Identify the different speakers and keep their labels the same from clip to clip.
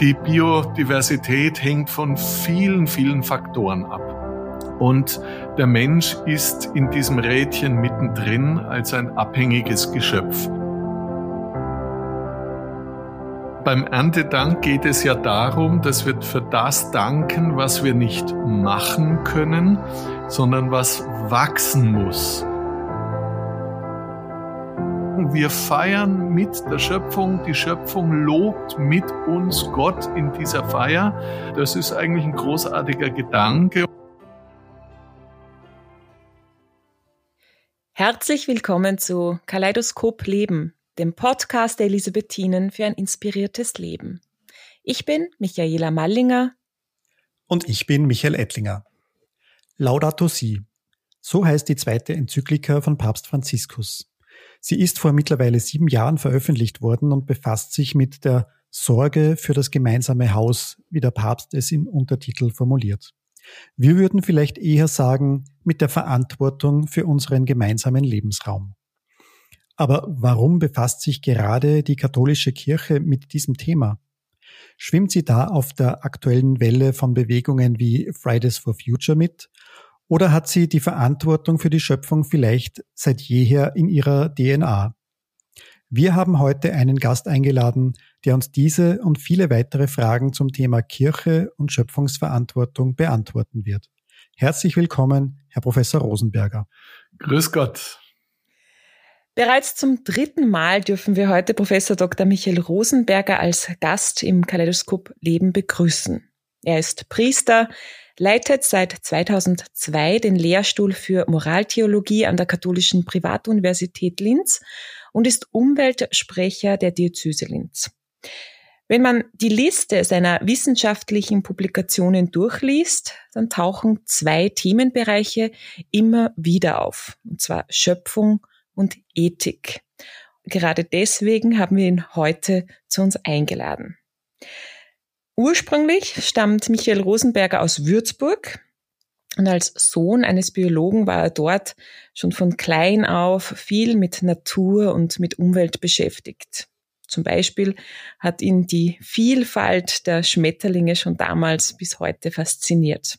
Speaker 1: Die Biodiversität hängt von vielen, vielen Faktoren ab. Und der Mensch ist in diesem Rädchen mittendrin als ein abhängiges Geschöpf. Beim Erntedank geht es ja darum, dass wir für das danken, was wir nicht machen können, sondern was wachsen muss. Wir feiern mit der Schöpfung, die Schöpfung lobt mit uns Gott in dieser Feier. Das ist eigentlich ein großartiger Gedanke.
Speaker 2: Herzlich willkommen zu Kaleidoskop Leben, dem Podcast der Elisabethinen für ein inspiriertes Leben. Ich bin Michaela Mallinger.
Speaker 3: Und ich bin Michael Ettlinger. Laudato Si. So heißt die zweite Enzyklika von Papst Franziskus. Sie ist vor mittlerweile sieben Jahren veröffentlicht worden und befasst sich mit der Sorge für das gemeinsame Haus, wie der Papst es im Untertitel formuliert. Wir würden vielleicht eher sagen, mit der Verantwortung für unseren gemeinsamen Lebensraum. Aber warum befasst sich gerade die katholische Kirche mit diesem Thema? Schwimmt sie da auf der aktuellen Welle von Bewegungen wie Fridays for Future mit? Oder hat sie die Verantwortung für die Schöpfung vielleicht seit jeher in ihrer DNA? Wir haben heute einen Gast eingeladen, der uns diese und viele weitere Fragen zum Thema Kirche und Schöpfungsverantwortung beantworten wird. Herzlich willkommen, Herr Professor Rosenberger.
Speaker 1: Grüß Gott.
Speaker 2: Bereits zum dritten Mal dürfen wir heute Professor Dr. Michael Rosenberger als Gast im Kaleidoskop Leben begrüßen. Er ist Priester, leitet seit 2002 den Lehrstuhl für Moraltheologie an der Katholischen Privatuniversität Linz und ist Umweltsprecher der Diözese Linz. Wenn man die Liste seiner wissenschaftlichen Publikationen durchliest, dann tauchen zwei Themenbereiche immer wieder auf, und zwar Schöpfung und Ethik. Gerade deswegen haben wir ihn heute zu uns eingeladen. Ursprünglich stammt Michael Rosenberger aus Würzburg und als Sohn eines Biologen war er dort schon von klein auf viel mit Natur und mit Umwelt beschäftigt. Zum Beispiel hat ihn die Vielfalt der Schmetterlinge schon damals bis heute fasziniert.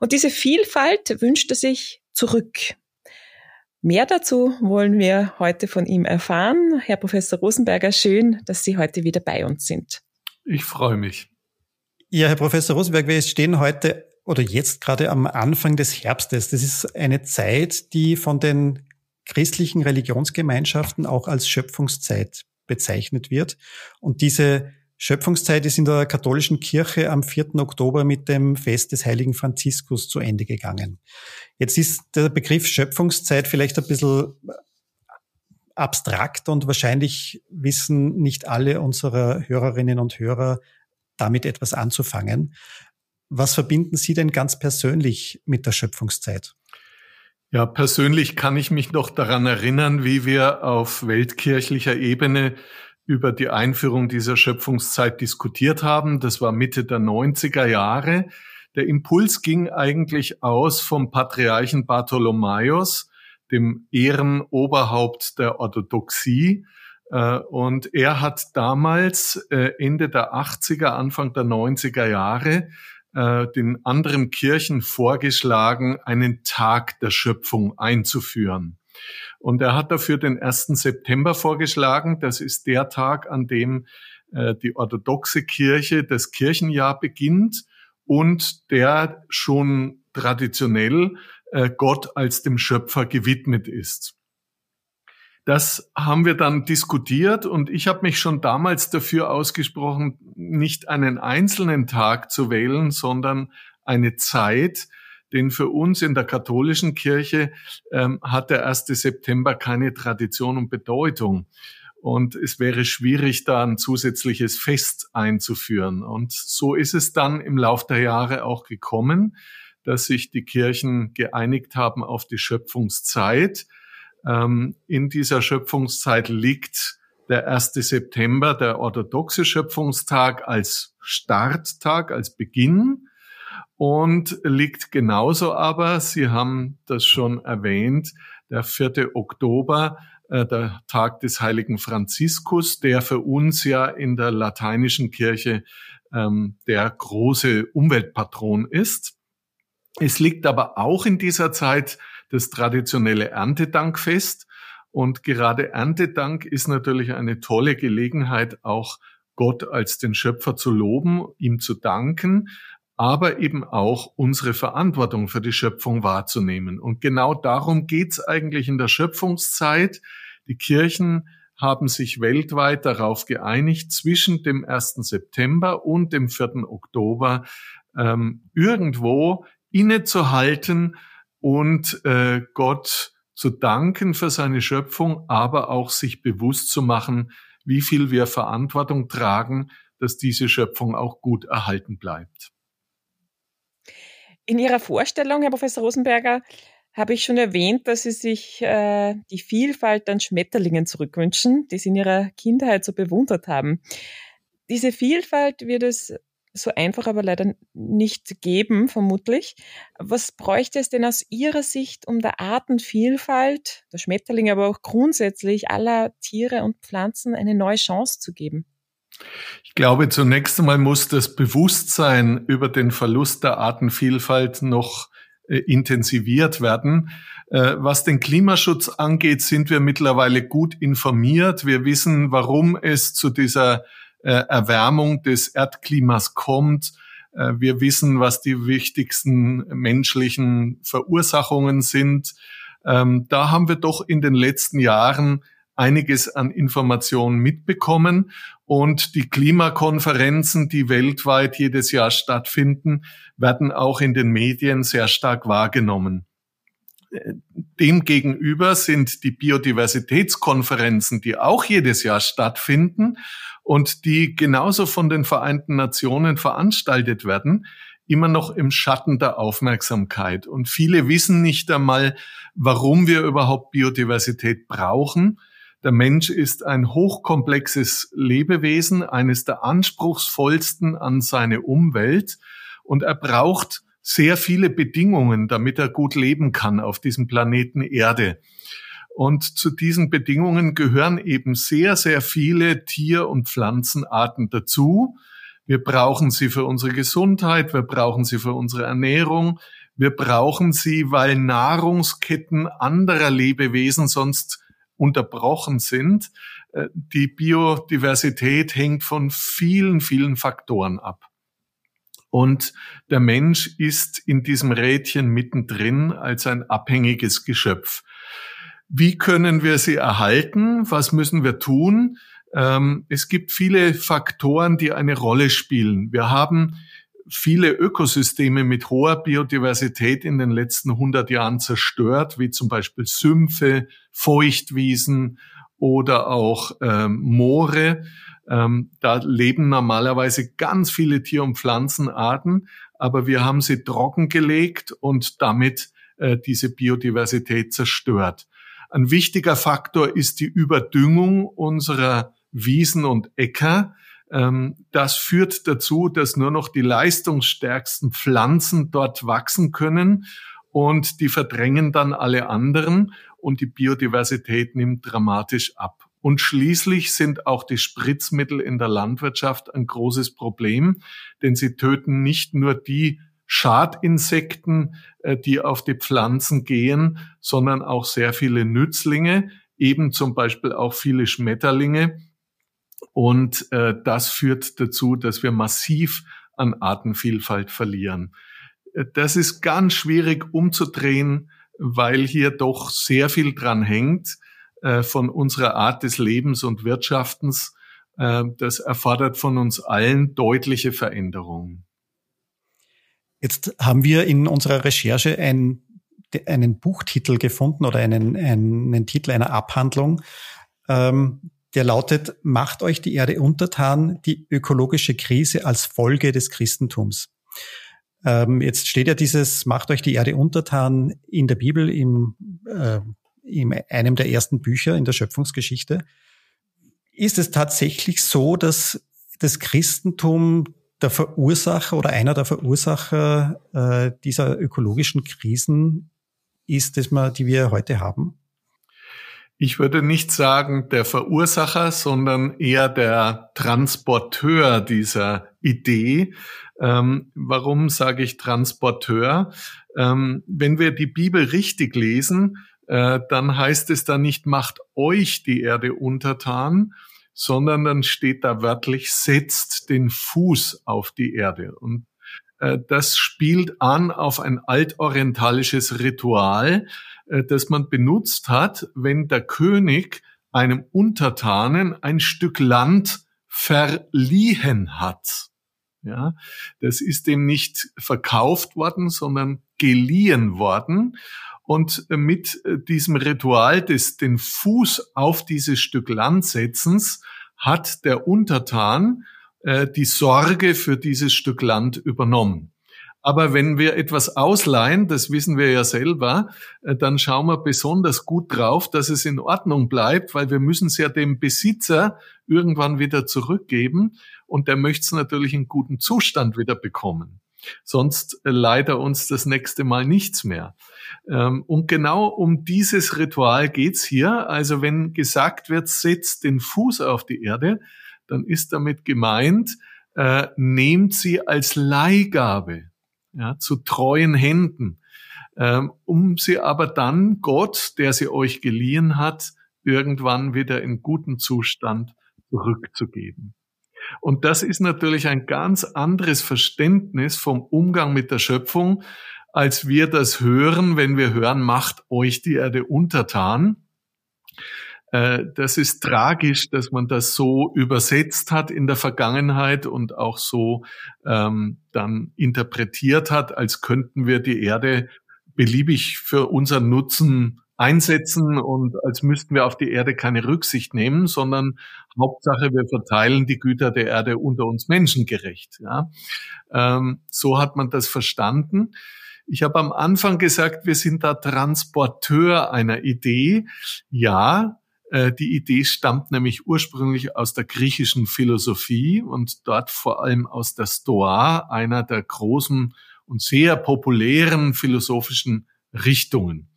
Speaker 2: Und diese Vielfalt wünscht er sich zurück. Mehr dazu wollen wir heute von ihm erfahren. Herr Professor Rosenberger, schön, dass Sie heute wieder bei uns sind.
Speaker 1: Ich freue mich.
Speaker 3: Ja, Herr Professor Rosenberg, wir stehen heute oder jetzt gerade am Anfang des Herbstes. Das ist eine Zeit, die von den christlichen Religionsgemeinschaften auch als Schöpfungszeit bezeichnet wird. Und diese Schöpfungszeit ist in der katholischen Kirche am 4. Oktober mit dem Fest des heiligen Franziskus zu Ende gegangen. Jetzt ist der Begriff Schöpfungszeit vielleicht ein bisschen abstrakt und wahrscheinlich wissen nicht alle unserer Hörerinnen und Hörer damit etwas anzufangen. Was verbinden Sie denn ganz persönlich mit der Schöpfungszeit?
Speaker 1: Ja, persönlich kann ich mich noch daran erinnern, wie wir auf weltkirchlicher Ebene über die Einführung dieser Schöpfungszeit diskutiert haben. Das war Mitte der 90er Jahre. Der Impuls ging eigentlich aus vom Patriarchen Bartholomäus, dem Ehrenoberhaupt der Orthodoxie. Äh, und er hat damals äh, Ende der 80er, Anfang der 90er Jahre äh, den anderen Kirchen vorgeschlagen, einen Tag der Schöpfung einzuführen. Und er hat dafür den 1. September vorgeschlagen. Das ist der Tag, an dem die orthodoxe Kirche das Kirchenjahr beginnt und der schon traditionell Gott als dem Schöpfer gewidmet ist. Das haben wir dann diskutiert und ich habe mich schon damals dafür ausgesprochen, nicht einen einzelnen Tag zu wählen, sondern eine Zeit, denn für uns in der katholischen Kirche ähm, hat der 1. September keine Tradition und Bedeutung. Und es wäre schwierig, da ein zusätzliches Fest einzuführen. Und so ist es dann im Lauf der Jahre auch gekommen, dass sich die Kirchen geeinigt haben auf die Schöpfungszeit ähm, in dieser Schöpfungszeit liegt der 1. September, der orthodoxe Schöpfungstag, als Starttag, als Beginn und liegt genauso aber, Sie haben das schon erwähnt, der 4. Oktober äh, der Tag des heiligen Franziskus, der für uns ja in der lateinischen Kirche ähm, der große Umweltpatron ist. Es liegt aber auch in dieser Zeit das traditionelle Erntedankfest. Und gerade Erntedank ist natürlich eine tolle Gelegenheit, auch Gott als den Schöpfer zu loben, ihm zu danken, aber eben auch unsere Verantwortung für die Schöpfung wahrzunehmen. Und genau darum geht's eigentlich in der Schöpfungszeit. Die Kirchen haben sich weltweit darauf geeinigt, zwischen dem 1. September und dem 4. Oktober ähm, irgendwo innezuhalten und äh, Gott zu danken für seine Schöpfung, aber auch sich bewusst zu machen, wie viel wir Verantwortung tragen, dass diese Schöpfung auch gut erhalten bleibt.
Speaker 2: In Ihrer Vorstellung, Herr Professor Rosenberger, habe ich schon erwähnt, dass Sie sich äh, die Vielfalt an Schmetterlingen zurückwünschen, die Sie in Ihrer Kindheit so bewundert haben. Diese Vielfalt wird es so einfach aber leider nicht geben, vermutlich. Was bräuchte es denn aus Ihrer Sicht, um der Artenvielfalt, der Schmetterlinge, aber auch grundsätzlich aller Tiere und Pflanzen eine neue Chance zu geben?
Speaker 1: Ich glaube, zunächst einmal muss das Bewusstsein über den Verlust der Artenvielfalt noch äh, intensiviert werden. Äh, was den Klimaschutz angeht, sind wir mittlerweile gut informiert. Wir wissen, warum es zu dieser Erwärmung des Erdklimas kommt. Äh, wir wissen, was die wichtigsten menschlichen Verursachungen sind. Ähm, da haben wir doch in den letzten Jahren einiges an Informationen mitbekommen und die Klimakonferenzen, die weltweit jedes Jahr stattfinden, werden auch in den Medien sehr stark wahrgenommen. Demgegenüber sind die Biodiversitätskonferenzen, die auch jedes Jahr stattfinden und die genauso von den Vereinten Nationen veranstaltet werden, immer noch im Schatten der Aufmerksamkeit. Und viele wissen nicht einmal, warum wir überhaupt Biodiversität brauchen der Mensch ist ein hochkomplexes Lebewesen, eines der anspruchsvollsten an seine Umwelt und er braucht sehr viele Bedingungen, damit er gut leben kann auf diesem Planeten Erde. Und zu diesen Bedingungen gehören eben sehr, sehr viele Tier- und Pflanzenarten dazu. Wir brauchen sie für unsere Gesundheit, wir brauchen sie für unsere Ernährung, wir brauchen sie, weil Nahrungsketten anderer Lebewesen sonst unterbrochen sind. Äh, die Biodiversität hängt von vielen, vielen Faktoren ab. Und der Mensch ist in diesem Rädchen mittendrin als ein abhängiges Geschöpf. Wie können wir sie erhalten? Was müssen wir tun? Ähm, es gibt viele Faktoren, die eine Rolle spielen. Wir haben viele Ökosysteme mit hoher Biodiversität in den letzten 100 Jahren zerstört, wie zum Beispiel Sümpfe, Feuchtwiesen oder auch ähm, Moore. Ähm, da leben normalerweise ganz viele Tier- und Pflanzenarten, aber wir haben sie trockengelegt und damit äh, diese Biodiversität zerstört. Ein wichtiger Faktor ist die Überdüngung unserer Wiesen und Äcker. Ähm, das führt dazu, dass nur noch die leistungsstärksten Pflanzen dort wachsen können und die verdrängen dann alle anderen und die Biodiversität nimmt dramatisch ab. Und schließlich sind auch die Spritzmittel in der Landwirtschaft ein großes Problem, denn sie töten nicht nur die Schadinsekten, äh, die auf die Pflanzen gehen, sondern auch sehr viele Nützlinge, eben zum Beispiel auch viele Schmetterlinge, und äh, das führt dazu, dass wir massiv an Artenvielfalt verlieren. Äh, das ist ganz schwierig umzudrehen, weil hier doch sehr viel dran hängt äh, von unserer Art des Lebens und Wirtschaftens. Äh, das erfordert von uns allen deutliche Veränderungen.
Speaker 3: Jetzt haben wir in unserer Recherche ein, einen Buchtitel gefunden oder einen, einen Titel einer Abhandlung, ähm, der lautet, macht euch die Erde untertan, die ökologische Krise als Folge des Christentums. Ähm, jetzt steht ja dieses, macht euch die Erde untertan in der Bibel, im, äh, in einem der ersten Bücher in der Schöpfungsgeschichte. Ist es tatsächlich so, dass das Christentum der Verursacher oder einer der Verursacher äh, dieser ökologischen Krisen ist, das wir, die wir heute haben?
Speaker 1: Ich würde nicht sagen der Verursacher, sondern eher der Transporteur dieser Idee. Ähm, warum sage ich Transporteur? Ähm, wenn wir die Bibel richtig lesen, äh, dann heißt es da nicht, macht euch die Erde untertan, sondern dann steht da wörtlich, setzt den Fuß auf die Erde. Und äh, das spielt an auf ein altorientalisches Ritual, äh, das man benutzt hat, wenn der König einem Untertanen ein Stück Land verliehen hat. Ja, das ist dem nicht verkauft worden, sondern geliehen worden. Und mit äh, diesem Ritual des den Fuß auf dieses Stück Land setzens hat der Untertan äh, die Sorge für dieses Stück Land übernommen. Aber wenn wir etwas ausleihen, das wissen wir ja selber, äh, dann schauen wir besonders gut drauf, dass es in Ordnung bleibt, weil wir müssen es ja dem Besitzer irgendwann wieder zurückgeben und der möchte es natürlich in guten Zustand wieder bekommen. Sonst äh, leiht er uns das nächste Mal nichts mehr. Ähm, und genau um dieses Ritual geht's hier. Also wenn gesagt wird, setzt den Fuß auf die Erde, dann ist damit gemeint, äh, nehmt sie als Leihgabe ja, zu treuen Händen, ähm, um sie aber dann Gott, der sie euch geliehen hat, irgendwann wieder in guten Zustand zurückzugeben. Und das ist natürlich ein ganz anderes Verständnis vom Umgang mit der Schöpfung, als wir das hören, wenn wir hören, macht euch die Erde untertan. Äh, das ist tragisch, dass man das so übersetzt hat in der Vergangenheit und auch so ähm, dann interpretiert hat, als könnten wir die Erde beliebig für unseren Nutzen einsetzen und als müssten wir auf die Erde keine Rücksicht nehmen, sondern Hauptsache, wir verteilen die Güter der Erde unter uns menschengerecht. Ja? Ähm, so hat man das verstanden. Ich habe am Anfang gesagt, wir sind da Transporteur einer Idee. Ja, äh, die Idee stammt nämlich ursprünglich aus der griechischen Philosophie und dort vor allem aus der Stoa, einer der großen und sehr populären philosophischen Richtungen.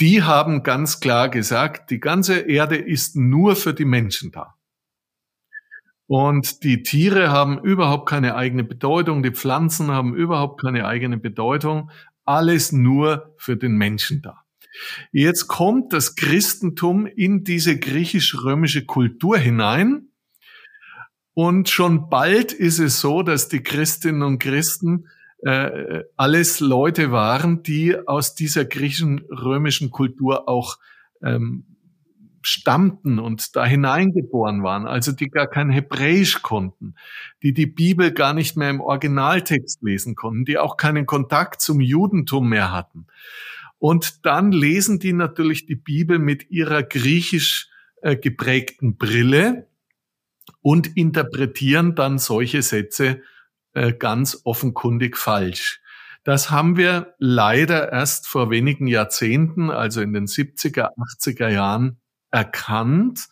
Speaker 1: Die haben ganz klar gesagt, die ganze Erde ist nur für die Menschen da. Und die Tiere haben überhaupt keine eigene Bedeutung, die Pflanzen haben überhaupt keine eigene Bedeutung, alles nur für den Menschen da. Jetzt kommt das Christentum in diese griechisch-römische Kultur hinein. Und schon bald ist es so, dass die Christinnen und Christen äh, alles Leute waren, die aus dieser griechischen-römischen Kultur auch ähm, stammten und da hineingeboren waren, also die gar kein Hebräisch konnten, die die Bibel gar nicht mehr im Originaltext lesen konnten, die auch keinen Kontakt zum Judentum mehr hatten. Und dann lesen die natürlich die Bibel mit ihrer griechisch äh, geprägten Brille und interpretieren dann solche Sätze äh, ganz offenkundig falsch. Das haben wir leider erst vor wenigen Jahrzehnten, also in den 70er, 80er Jahren erkannt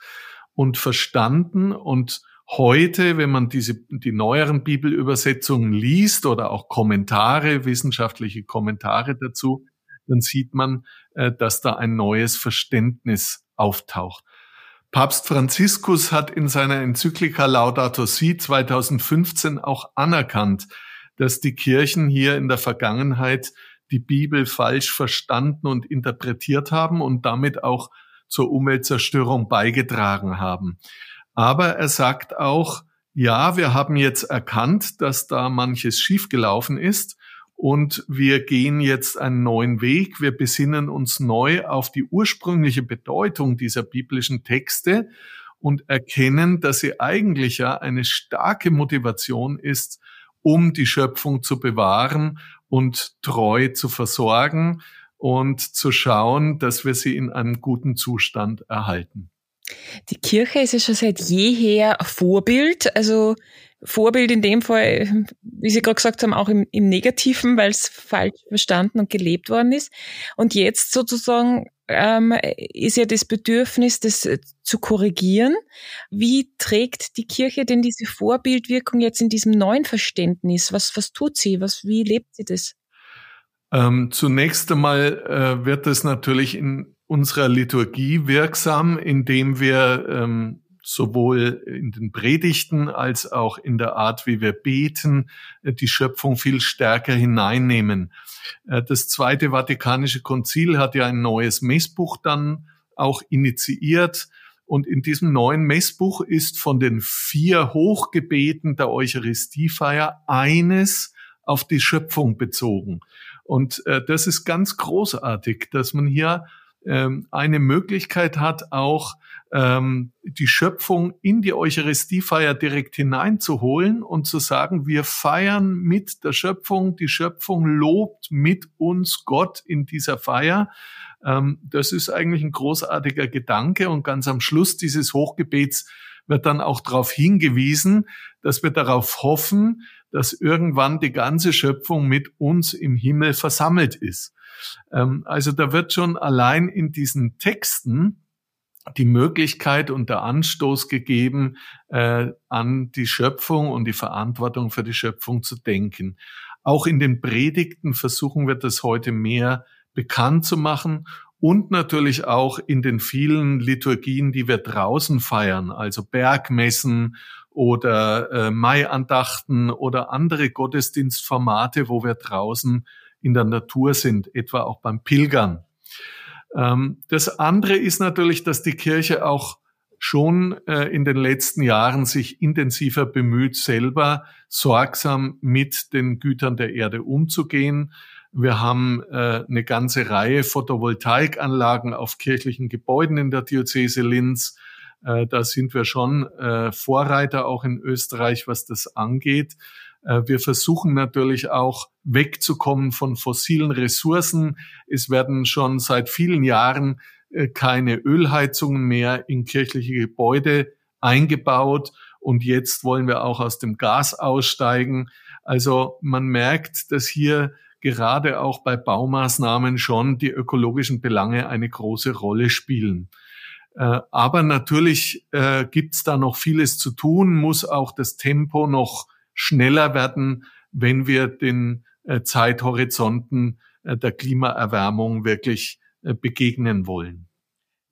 Speaker 1: und verstanden und heute, wenn man diese, die neueren Bibelübersetzungen liest oder auch Kommentare, wissenschaftliche Kommentare dazu, dann sieht man, äh, dass da ein neues Verständnis auftaucht. Papst Franziskus hat in seiner Enzyklika Laudato Si 2015 auch anerkannt, dass die Kirchen hier in der Vergangenheit die Bibel falsch verstanden und interpretiert haben und damit auch zur Umweltzerstörung beigetragen haben. Aber er sagt auch, ja, wir haben jetzt erkannt, dass da manches schiefgelaufen ist und wir gehen jetzt einen neuen Weg. Wir besinnen uns neu auf die ursprüngliche Bedeutung dieser biblischen Texte und erkennen, dass sie eigentlich ja eine starke Motivation ist, um die Schöpfung zu bewahren und treu zu versorgen und zu schauen, dass wir sie in einem guten Zustand erhalten.
Speaker 2: Die Kirche ist ja schon seit jeher Vorbild. Also Vorbild in dem Fall, wie Sie gerade gesagt haben, auch im, im Negativen, weil es falsch verstanden und gelebt worden ist. Und jetzt sozusagen ähm, ist ja das Bedürfnis, das äh, zu korrigieren. Wie trägt die Kirche denn diese Vorbildwirkung jetzt in diesem neuen Verständnis? Was, was tut sie? Was, wie lebt sie das?
Speaker 1: Ähm, zunächst einmal äh, wird es natürlich in unserer Liturgie wirksam, indem wir ähm, sowohl in den Predigten als auch in der Art, wie wir beten, äh, die Schöpfung viel stärker hineinnehmen. Äh, das Zweite Vatikanische Konzil hat ja ein neues Messbuch dann auch initiiert. Und in diesem neuen Messbuch ist von den vier Hochgebeten der Eucharistiefeier eines auf die Schöpfung bezogen. Und äh, das ist ganz großartig, dass man hier ähm, eine Möglichkeit hat, auch ähm, die Schöpfung in die Eucharistiefeier direkt hineinzuholen und zu sagen, wir feiern mit der Schöpfung, die Schöpfung lobt mit uns Gott in dieser Feier. Ähm, das ist eigentlich ein großartiger Gedanke und ganz am Schluss dieses Hochgebets wird dann auch darauf hingewiesen, dass wir darauf hoffen, dass irgendwann die ganze Schöpfung mit uns im Himmel versammelt ist. Ähm, also da wird schon allein in diesen Texten die Möglichkeit und der Anstoß gegeben, äh, an die Schöpfung und die Verantwortung für die Schöpfung zu denken. Auch in den Predigten versuchen wir das heute mehr bekannt zu machen und natürlich auch in den vielen Liturgien, die wir draußen feiern, also Bergmessen oder äh, Maiandachten oder andere Gottesdienstformate, wo wir draußen in der Natur sind, etwa auch beim Pilgern. Ähm, das andere ist natürlich, dass die Kirche auch schon äh, in den letzten Jahren sich intensiver bemüht, selber sorgsam mit den Gütern der Erde umzugehen. Wir haben äh, eine ganze Reihe Photovoltaikanlagen auf kirchlichen Gebäuden in der Diözese Linz. Äh, da sind wir schon Vorreiter auch in Österreich, was das angeht. Äh, wir versuchen natürlich auch wegzukommen von fossilen Ressourcen. Es werden schon seit vielen Jahren äh, keine Ölheizungen mehr in kirchliche Gebäude eingebaut. Und jetzt wollen wir auch aus dem Gas aussteigen. Also man merkt, dass hier gerade auch bei Baumaßnahmen schon die ökologischen Belange eine große Rolle spielen. Äh, aber natürlich gibt es da noch vieles zu tun, muss auch das Tempo noch schneller werden, wenn wir den äh, Zeithorizonten äh, der Klimaerwärmung wirklich äh, begegnen wollen.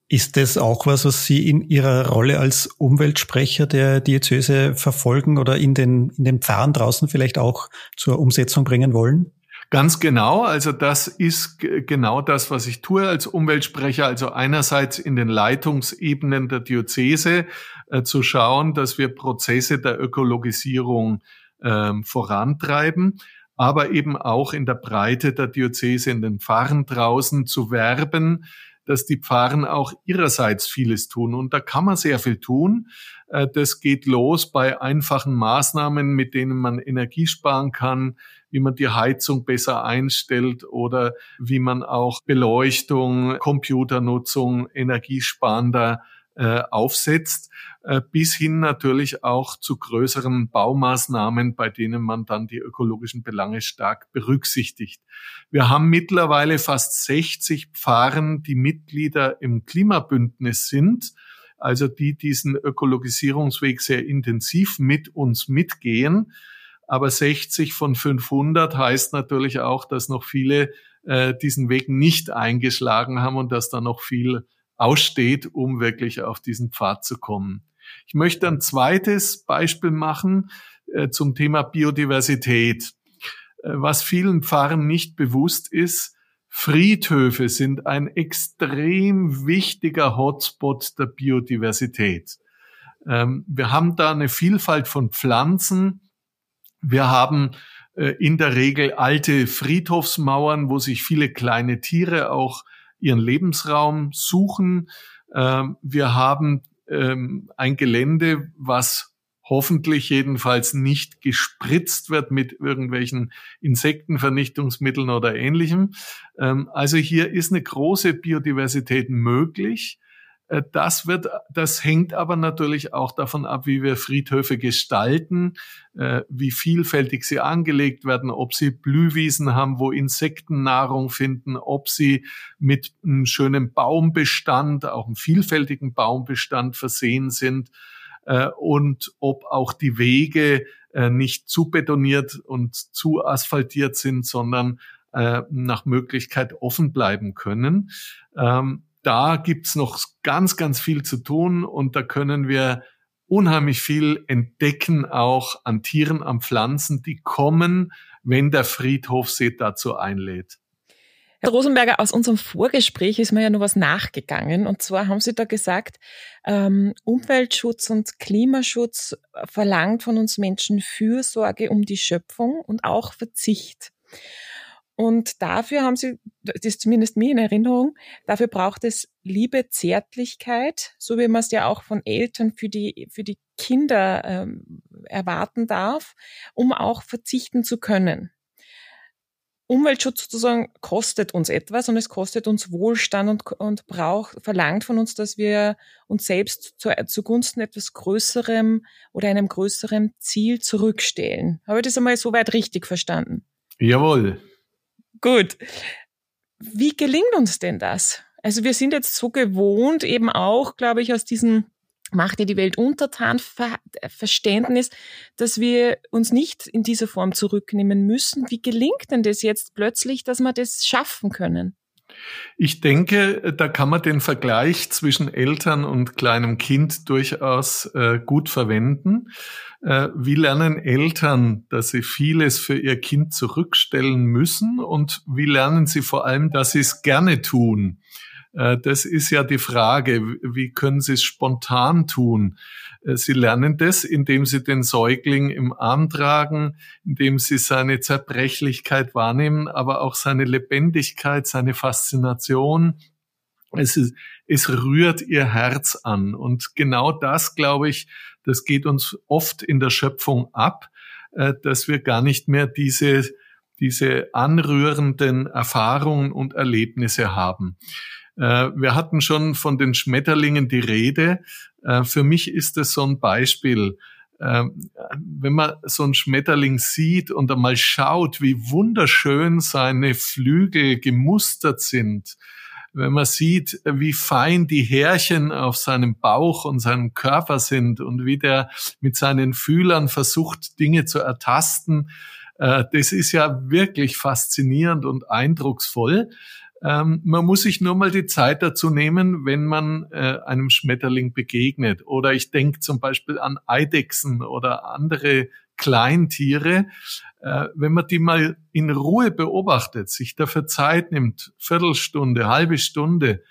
Speaker 3: Ist das auch was, was Sie in Ihrer Rolle als Umweltsprecher der Diözese verfolgen oder in den, in den Pfarren draußen vielleicht auch zur Umsetzung bringen wollen?
Speaker 1: Ganz genau. Also das ist genau das, was ich tue als Umweltsprecher. Also einerseits in den Leitungsebenen der Diözese äh, zu schauen, dass wir Prozesse der Ökologisierung äh, vorantreiben, aber eben auch in der Breite der Diözese, in den Pfarren draußen zu werben, dass die Pfarren auch ihrerseits vieles tun. Und da kann man sehr viel tun. Äh, das geht los bei einfachen Maßnahmen, mit denen man Energie sparen kann, wie man die Heizung besser einstellt oder wie man auch Beleuchtung, Computernutzung energiesparender äh, aufsetzt, bis hin natürlich auch zu größeren Baumaßnahmen, bei denen man dann die ökologischen Belange stark berücksichtigt. Wir haben mittlerweile fast 60 Pfarren, die Mitglieder im Klimabündnis sind, also die diesen Ökologisierungsweg sehr intensiv mit uns mitgehen. Aber 60 von 500 heißt natürlich auch, dass noch viele äh, diesen Weg nicht eingeschlagen haben und dass da noch viel aussteht, um wirklich auf diesen Pfad zu kommen. Ich möchte ein zweites Beispiel machen äh, zum Thema Biodiversität. Äh, was vielen Pfarren nicht bewusst ist, Friedhöfe sind ein extrem wichtiger Hotspot der Biodiversität. Ähm, wir haben da eine Vielfalt von Pflanzen, wir haben äh, in der Regel alte Friedhofsmauern, wo sich viele kleine Tiere auch ihren Lebensraum suchen. Ähm, wir haben ähm, ein Gelände, was hoffentlich jedenfalls nicht gespritzt wird mit irgendwelchen Insektenvernichtungsmitteln oder ähnlichem. Ähm, also hier ist eine große Biodiversität möglich. Äh, das wird, das hängt aber natürlich auch davon ab, wie wir Friedhöfe gestalten, äh, wie vielfältig sie angelegt werden, ob sie Blühwiesen haben, wo Insekten Nahrung finden, ob sie mit einem schönen Baumbestand, auch einem vielfältigen Baumbestand versehen sind äh, und ob auch die Wege nicht zu betoniert und zu asphaltiert sind, sondern nach Möglichkeit offen bleiben können. Ähm, da gibt's noch ganz, ganz viel zu tun und da können wir unheimlich viel entdecken, auch an Tieren, an Pflanzen, die kommen, wenn der Friedhof sie dazu einlädt.
Speaker 2: Herr Rosenberger, aus unserem Vorgespräch ist mir ja noch was nachgegangen. Und zwar haben Sie da gesagt, ähm, Umweltschutz und Klimaschutz verlangt von uns Menschen Fürsorge um die Schöpfung und auch Verzicht. Und dafür haben sie, das ist zumindest mir in Erinnerung, dafür braucht es Liebe, Zärtlichkeit, so wie man es ja auch von Eltern für die, für die Kinder ähm, erwarten darf, um auch verzichten zu können. Umweltschutz sozusagen kostet uns etwas und es kostet uns Wohlstand und, und braucht, verlangt von uns, dass wir uns selbst zu, zugunsten etwas Größerem oder einem größeren Ziel zurückstellen. Habe ich das einmal soweit richtig verstanden?
Speaker 1: Jawohl.
Speaker 2: Gut. Wie gelingt uns denn das? Also wir sind jetzt so gewohnt, eben auch, glaube ich, aus diesem macht dir die Welt untertan Verständnis, dass wir uns nicht in dieser Form zurücknehmen müssen. Wie gelingt denn das jetzt plötzlich, dass wir das schaffen können?
Speaker 1: Ich denke, da kann man den Vergleich zwischen Eltern und kleinem Kind durchaus äh, gut verwenden. Äh, wie lernen Eltern, dass sie vieles für ihr Kind zurückstellen müssen und wie lernen sie vor allem, dass sie es gerne tun? Äh, das ist ja die Frage, wie können sie es spontan tun? Sie lernen das, indem sie den Säugling im Arm tragen, indem sie seine Zerbrechlichkeit wahrnehmen, aber auch seine Lebendigkeit, seine Faszination. Es, ist, es rührt ihr Herz an. Und genau das, glaube ich, das geht uns oft in der Schöpfung ab, äh, dass wir gar nicht mehr diese, diese anrührenden Erfahrungen und Erlebnisse haben. Äh, wir hatten schon von den Schmetterlingen die Rede. Äh, für mich ist es so ein Beispiel. Ähm, wenn man so einen Schmetterling sieht und einmal schaut, wie wunderschön seine Flügel gemustert sind, wenn man sieht, wie fein die Härchen auf seinem Bauch und seinem Körper sind und wie der mit seinen Fühlern versucht, Dinge zu ertasten, äh, das ist ja wirklich faszinierend und eindrucksvoll. Ähm, man muss sich nur mal die Zeit dazu nehmen, wenn man äh, einem Schmetterling begegnet. Oder ich denke zum Beispiel an Eidechsen oder andere Kleintiere. Äh, wenn man die mal in Ruhe beobachtet, sich dafür Zeit nimmt, Viertelstunde, halbe Stunde,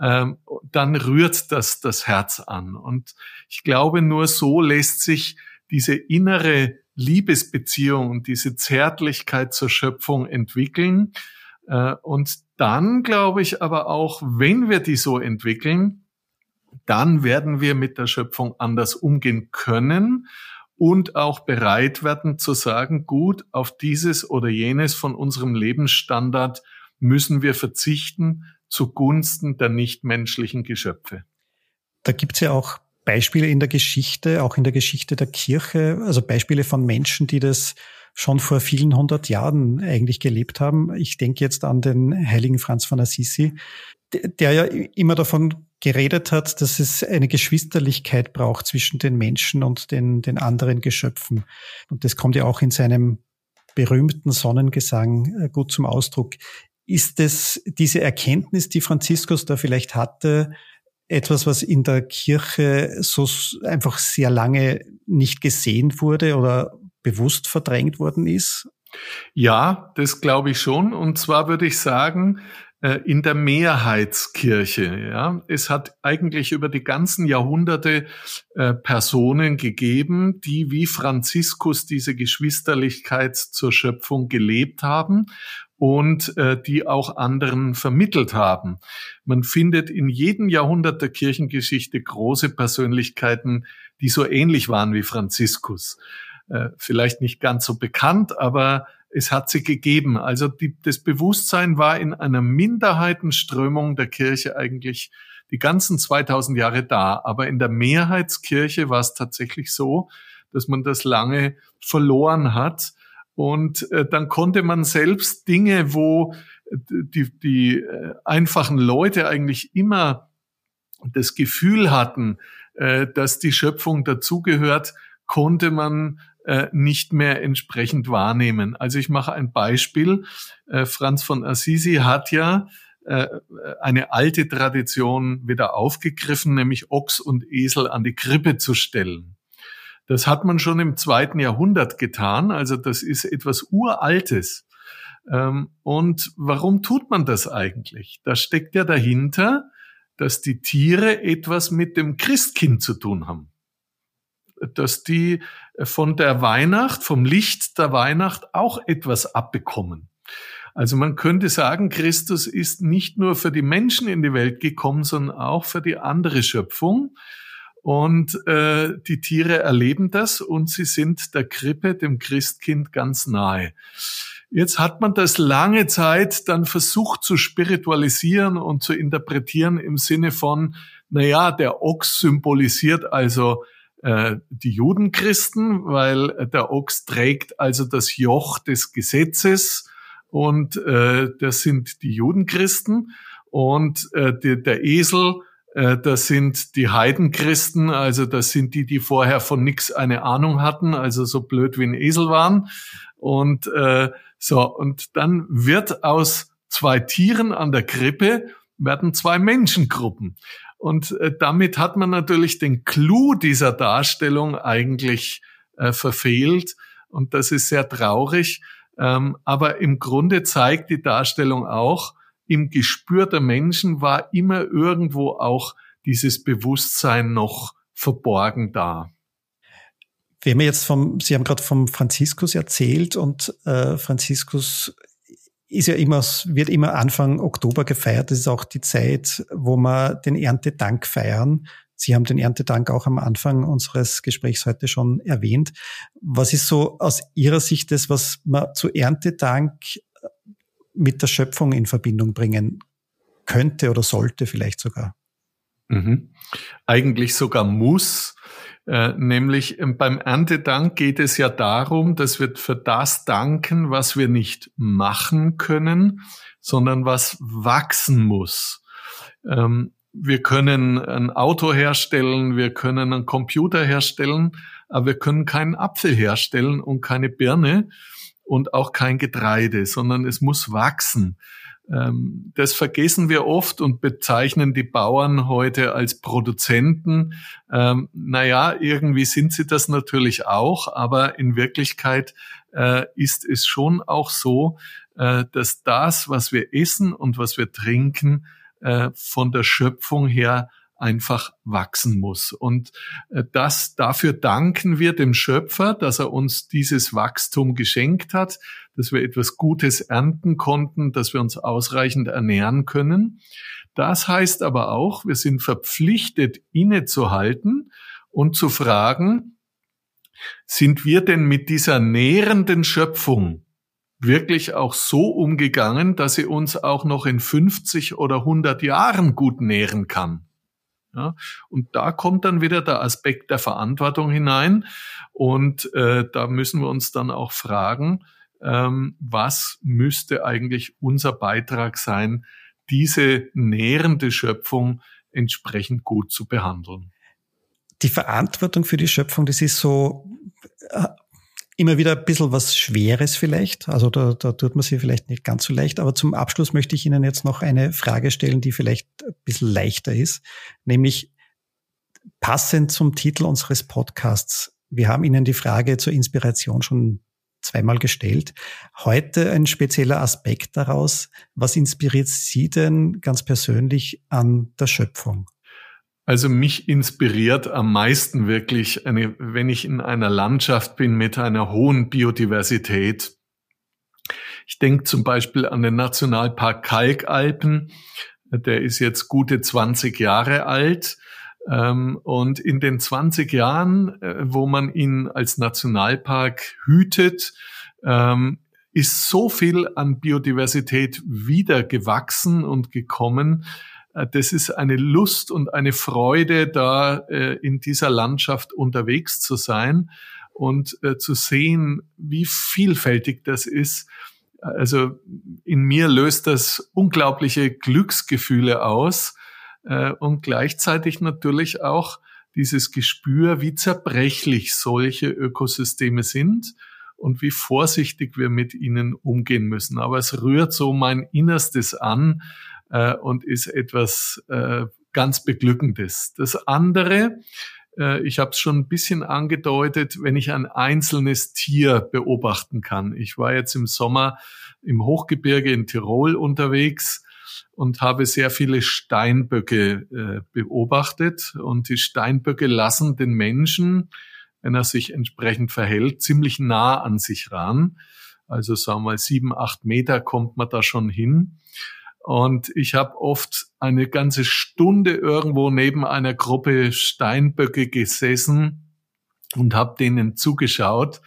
Speaker 1: ähm, dann rührt das das Herz an. Und ich glaube, nur so lässt sich diese innere Liebesbeziehung und diese Zärtlichkeit zur Schöpfung entwickeln. Äh, und dann glaube ich aber auch, wenn wir die so entwickeln, dann werden wir mit der Schöpfung anders umgehen können und auch bereit werden zu sagen, gut, auf dieses oder jenes von unserem Lebensstandard müssen wir verzichten zugunsten der nichtmenschlichen Geschöpfe.
Speaker 3: Da gibt's ja auch Beispiele in der Geschichte, auch in der Geschichte der Kirche, also Beispiele von Menschen, die das schon vor vielen hundert Jahren eigentlich gelebt haben. Ich denke jetzt an den heiligen Franz von Assisi, der ja immer davon geredet hat, dass es eine Geschwisterlichkeit braucht zwischen den Menschen und den, den anderen Geschöpfen. Und das kommt ja auch in seinem berühmten Sonnengesang äh, gut zum Ausdruck. Ist es diese Erkenntnis, die Franziskus da vielleicht hatte, etwas, was in der Kirche so einfach sehr lange nicht gesehen wurde oder bewusst verdrängt worden ist?
Speaker 1: Ja, das glaube ich schon. Und zwar würde ich sagen, äh, in der Mehrheitskirche. Ja, es hat eigentlich über die ganzen Jahrhunderte äh, Personen gegeben, die wie Franziskus diese Geschwisterlichkeit zur Schöpfung gelebt haben und äh, die auch anderen vermittelt haben. Man findet in jedem Jahrhundert der Kirchengeschichte große Persönlichkeiten, die so ähnlich waren wie Franziskus. Äh, vielleicht nicht ganz so bekannt, aber es hat sie gegeben. Also die, das Bewusstsein war in einer Minderheitenströmung der Kirche eigentlich die ganzen 2000 Jahre da. Aber in der Mehrheitskirche war es tatsächlich so, dass man das lange verloren hat. Und äh, dann konnte man selbst Dinge, wo die, die äh, einfachen Leute eigentlich immer das Gefühl hatten, äh, dass die Schöpfung dazugehört, konnte man äh, nicht mehr entsprechend wahrnehmen. Also ich mache ein Beispiel. Äh, Franz von Assisi hat ja äh, eine alte Tradition wieder aufgegriffen, nämlich Ochs und Esel an die Krippe zu stellen. Das hat man schon im zweiten Jahrhundert getan, also das ist etwas Uraltes. Ähm, und warum tut man das eigentlich? Da steckt ja dahinter, dass die Tiere etwas mit dem Christkind zu tun haben. Dass die von der Weihnacht, vom Licht der Weihnacht auch etwas abbekommen. Also man könnte sagen, Christus ist nicht nur für die Menschen in die Welt gekommen, sondern auch für die andere Schöpfung. Und äh, die Tiere erleben das und sie sind der Krippe, dem Christkind, ganz nahe. Jetzt hat man das lange Zeit dann versucht zu spiritualisieren und zu interpretieren im Sinne von, na ja, der Ochs symbolisiert also äh, die Judenchristen, weil der Ochs trägt also das Joch des Gesetzes und äh, das sind die Judenchristen und äh, die, der Esel äh, das sind die Heidenchristen, also das sind die, die vorher von nichts eine Ahnung hatten, also so blöd wie ein Esel waren. Und äh, so, und dann wird aus zwei Tieren an der Krippe werden zwei Menschengruppen. Und äh, damit hat man natürlich den Clou dieser Darstellung eigentlich äh, verfehlt. Und das ist sehr traurig. Ähm, aber im Grunde zeigt die Darstellung auch, im Gespür der Menschen war immer irgendwo auch dieses Bewusstsein noch verborgen da.
Speaker 3: Wir haben jetzt vom, Sie haben gerade vom Franziskus erzählt und äh, Franziskus ist ja immer, wird immer Anfang Oktober gefeiert. Das ist auch die Zeit, wo wir den Erntedank feiern. Sie haben den Erntedank auch am Anfang unseres Gesprächs heute schon erwähnt. Was ist so aus Ihrer Sicht das, was man zu Erntedank mit der Schöpfung in Verbindung bringen könnte oder sollte vielleicht sogar.
Speaker 1: Mhm. Eigentlich sogar muss. Äh, nämlich ähm, beim Erntedank geht es ja darum, dass wir für das danken, was wir nicht machen können, sondern was wachsen muss. Ähm, wir können ein Auto herstellen, wir können einen Computer herstellen, aber wir können keinen Apfel herstellen und keine Birne und auch kein Getreide, sondern es muss wachsen. Ähm, das vergessen wir oft und bezeichnen die Bauern heute als Produzenten. Ähm, naja, irgendwie sind sie das natürlich auch, aber in Wirklichkeit äh, ist es schon auch so, äh, dass das, was wir essen und was wir trinken, äh, von der Schöpfung her einfach wachsen muss. Und äh, das, dafür danken wir dem Schöpfer, dass er uns dieses Wachstum geschenkt hat, dass wir etwas Gutes ernten konnten, dass wir uns ausreichend ernähren können. Das heißt aber auch, wir sind verpflichtet, innezuhalten und zu fragen, sind wir denn mit dieser nährenden Schöpfung wirklich auch so umgegangen, dass sie uns auch noch in 50 oder 100 Jahren gut nähren kann? Ja, und da kommt dann wieder der Aspekt der Verantwortung hinein. Und äh, da müssen wir uns dann auch fragen, ähm, was müsste eigentlich unser Beitrag sein, diese nährende Schöpfung entsprechend gut zu behandeln.
Speaker 3: Die Verantwortung für die Schöpfung, das ist so äh, immer wieder ein bisschen was Schweres vielleicht. Also da, da tut man sich vielleicht nicht ganz so leicht. Aber zum Abschluss möchte ich Ihnen jetzt noch eine Frage stellen, die vielleicht ein bisschen leichter ist, nämlich passend zum Titel unseres Podcasts. Wir haben Ihnen die Frage zur Inspiration schon zweimal gestellt. Heute ein spezieller Aspekt daraus. Was inspiriert Sie denn ganz persönlich an der Schöpfung?
Speaker 1: Also mich inspiriert am meisten wirklich, eine, wenn ich in einer Landschaft bin mit einer hohen Biodiversität. Ich denke zum Beispiel an den Nationalpark Kalkalpen. Der ist jetzt gute 20 Jahre alt. Ähm, und in den 20 Jahren, äh, wo man ihn als Nationalpark hütet, ähm, ist so viel an Biodiversität wieder gewachsen und gekommen, das ist eine Lust und eine Freude, da äh, in dieser Landschaft unterwegs zu sein und äh, zu sehen, wie vielfältig das ist. Also in mir löst das unglaubliche Glücksgefühle aus und gleichzeitig natürlich auch dieses Gespür, wie zerbrechlich solche Ökosysteme sind und wie vorsichtig wir mit ihnen umgehen müssen. Aber es rührt so mein Innerstes an, äh, und ist etwas äh, ganz Beglückendes. Das andere, äh, ich habe es schon ein bisschen angedeutet, wenn ich ein einzelnes Tier beobachten kann. Ich war jetzt im Sommer im Hochgebirge in Tirol unterwegs und habe sehr viele Steinböcke äh, beobachtet. Und die Steinböcke lassen den Menschen, wenn er sich entsprechend verhält, ziemlich nah an sich ran. Also sagen wir mal sieben, acht Meter kommt man da schon hin. Und ich habe oft eine ganze Stunde irgendwo neben einer Gruppe Steinböcke gesessen und habe denen zugeschaut.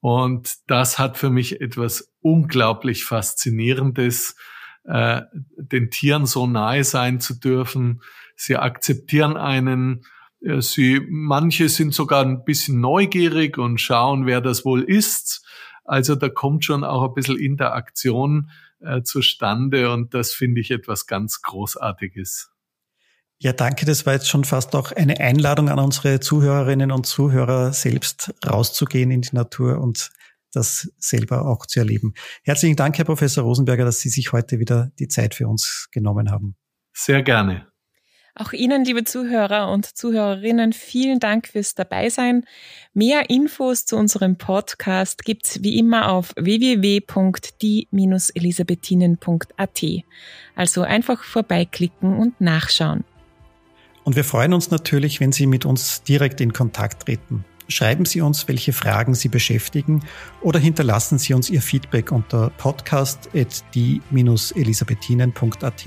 Speaker 1: Und das hat für mich etwas unglaublich Faszinierendes, äh, den Tieren so nahe sein zu dürfen. Sie akzeptieren einen. Äh, sie, manche sind sogar ein bisschen neugierig und schauen, wer das wohl ist. Also da kommt schon auch ein bisschen Interaktion äh, zustande und das finde ich etwas ganz Großartiges.
Speaker 3: Ja, danke. Das war jetzt schon fast auch eine Einladung an unsere Zuhörerinnen und Zuhörer, selbst rauszugehen in die Natur und das selber auch zu erleben. Herzlichen Dank, Herr Professor Rosenberger, dass Sie sich heute wieder die Zeit für uns genommen haben.
Speaker 1: Sehr gerne.
Speaker 2: Auch Ihnen, liebe Zuhörer und Zuhörerinnen, vielen Dank fürs Dabeisein. Mehr Infos zu unserem Podcast gibt's wie immer auf www.die-elisabethinen.at. Also einfach vorbeiklicken und nachschauen.
Speaker 3: Und wir freuen uns natürlich, wenn Sie mit uns direkt in Kontakt treten. Schreiben Sie uns, welche Fragen Sie beschäftigen oder hinterlassen Sie uns Ihr Feedback unter podcast.die-elisabethinen.at.